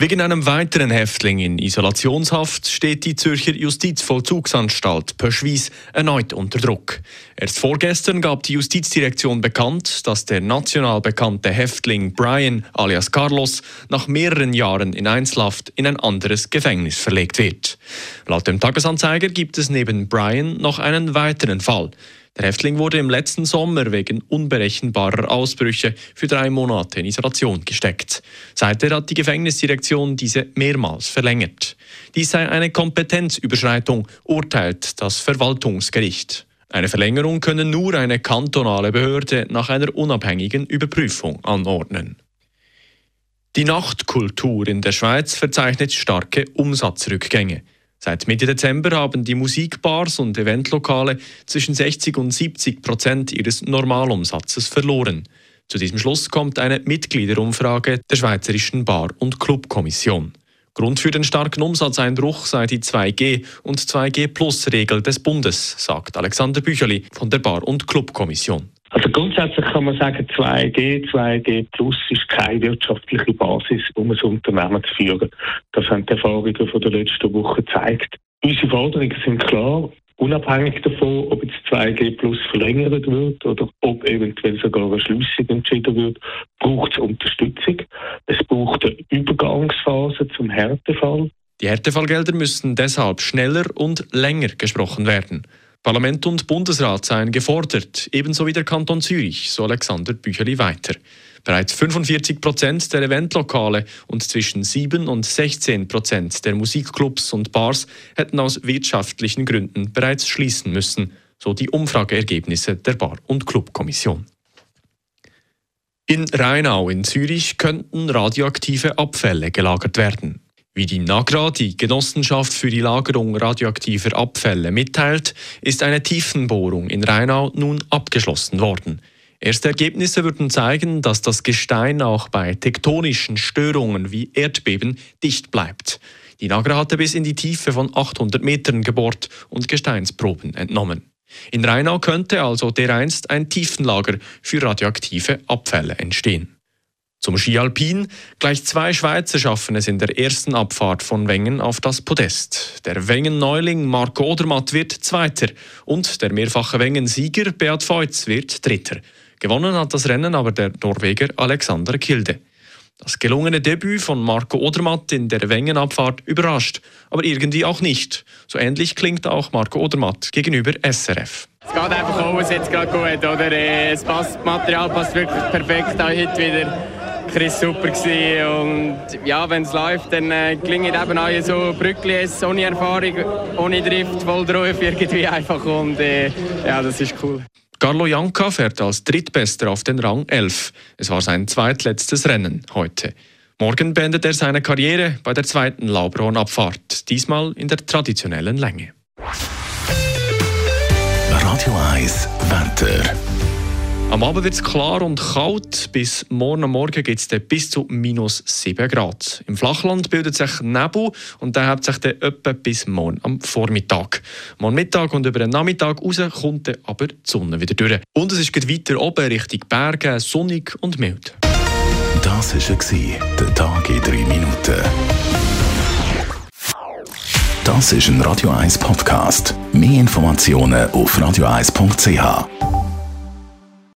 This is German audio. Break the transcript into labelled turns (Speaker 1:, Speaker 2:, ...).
Speaker 1: Wegen einem weiteren Häftling in Isolationshaft steht die Zürcher Justizvollzugsanstalt Pöschwies erneut unter Druck. Erst vorgestern gab die Justizdirektion bekannt, dass der national bekannte Häftling Brian alias Carlos nach mehreren Jahren in Einzelhaft in ein anderes Gefängnis verlegt wird. Laut dem Tagesanzeiger gibt es neben Brian noch einen weiteren Fall. Der Häftling wurde im letzten Sommer wegen unberechenbarer Ausbrüche für drei Monate in Isolation gesteckt. Seither hat die Gefängnisdirektion diese mehrmals verlängert. Dies sei eine Kompetenzüberschreitung, urteilt das Verwaltungsgericht. Eine Verlängerung könne nur eine kantonale Behörde nach einer unabhängigen Überprüfung anordnen. Die Nachtkultur in der Schweiz verzeichnet starke Umsatzrückgänge. Seit Mitte Dezember haben die Musikbars und Eventlokale zwischen 60 und 70 Prozent ihres Normalumsatzes verloren. Zu diesem Schluss kommt eine Mitgliederumfrage der Schweizerischen Bar- und Clubkommission. Grund für den starken Umsatzeinbruch sei die 2G- und 2G-Plus-Regel des Bundes, sagt Alexander Bücherli von der Bar- und Clubkommission.
Speaker 2: Also grundsätzlich kann man sagen, 2G, 2G Plus ist keine wirtschaftliche Basis, um ein Unternehmen zu führen. Das haben die Erfahrungen von der letzten Woche gezeigt. Unsere Forderungen sind klar. Unabhängig davon, ob jetzt 2G Plus verlängert wird oder ob eventuell sogar eine Schlüssig entschieden wird, braucht es Unterstützung. Es braucht eine Übergangsphase zum Härtefall.
Speaker 1: Die Härtefallgelder müssen deshalb schneller und länger gesprochen werden. Parlament und Bundesrat seien gefordert, ebenso wie der Kanton Zürich, so Alexander Bücherli weiter. Bereits 45 Prozent der Eventlokale und zwischen 7 und 16 Prozent der Musikclubs und Bars hätten aus wirtschaftlichen Gründen bereits schließen müssen, so die Umfrageergebnisse der Bar- und Clubkommission. In Rheinau in Zürich könnten radioaktive Abfälle gelagert werden. Wie die NAGRA, die Genossenschaft für die Lagerung radioaktiver Abfälle, mitteilt, ist eine Tiefenbohrung in Rheinau nun abgeschlossen worden. Erste Ergebnisse würden zeigen, dass das Gestein auch bei tektonischen Störungen wie Erdbeben dicht bleibt. Die Nagra hatte bis in die Tiefe von 800 Metern gebohrt und Gesteinsproben entnommen. In Rheinau könnte also dereinst ein Tiefenlager für radioaktive Abfälle entstehen. Zum Ski Alpin. Gleich zwei Schweizer schaffen es in der ersten Abfahrt von Wengen auf das Podest. Der Wengen-Neuling Marco Odermatt wird Zweiter und der mehrfache Wengen-Sieger Beat Feutz wird Dritter. Gewonnen hat das Rennen aber der Norweger Alexander Kilde. Das gelungene Debüt von Marco Odermatt in der Wengenabfahrt überrascht, aber irgendwie auch nicht. So ähnlich klingt auch Marco Odermatt gegenüber SRF.
Speaker 3: Es geht einfach alles jetzt gerade gut, oder? Äh, das Material passt wirklich perfekt auch heute wieder. Chris super gewesen. und ja, wenn es läuft, dann äh, gelingen eben auch so Brücklis ohne Erfahrung, ohne Drift, voll drauf irgendwie einfach und äh, ja, das ist cool.
Speaker 1: Carlo Janka fährt als Drittbester auf den Rang 11. Es war sein zweitletztes Rennen heute. Morgen beendet er seine Karriere bei der zweiten Lauberhorn-Abfahrt, diesmal in der traditionellen Länge.
Speaker 4: Radio 1 Wetter.
Speaker 1: Am Abend wird es klar und kalt. Bis morgen Morgen geht es bis zu minus 7 Grad. Im Flachland bildet sich Nebel und der hat sich dann etwa bis morgen am Vormittag. Morgen Mittag und über den Nachmittag raus kommt dann aber die Sonne wieder durch. Und es ist weiter oben Richtung Berge, sonnig und mild.
Speaker 4: Das war der Tag in 3 Minuten. Das ist ein Radio 1 Podcast. Mehr Informationen auf radio1.ch.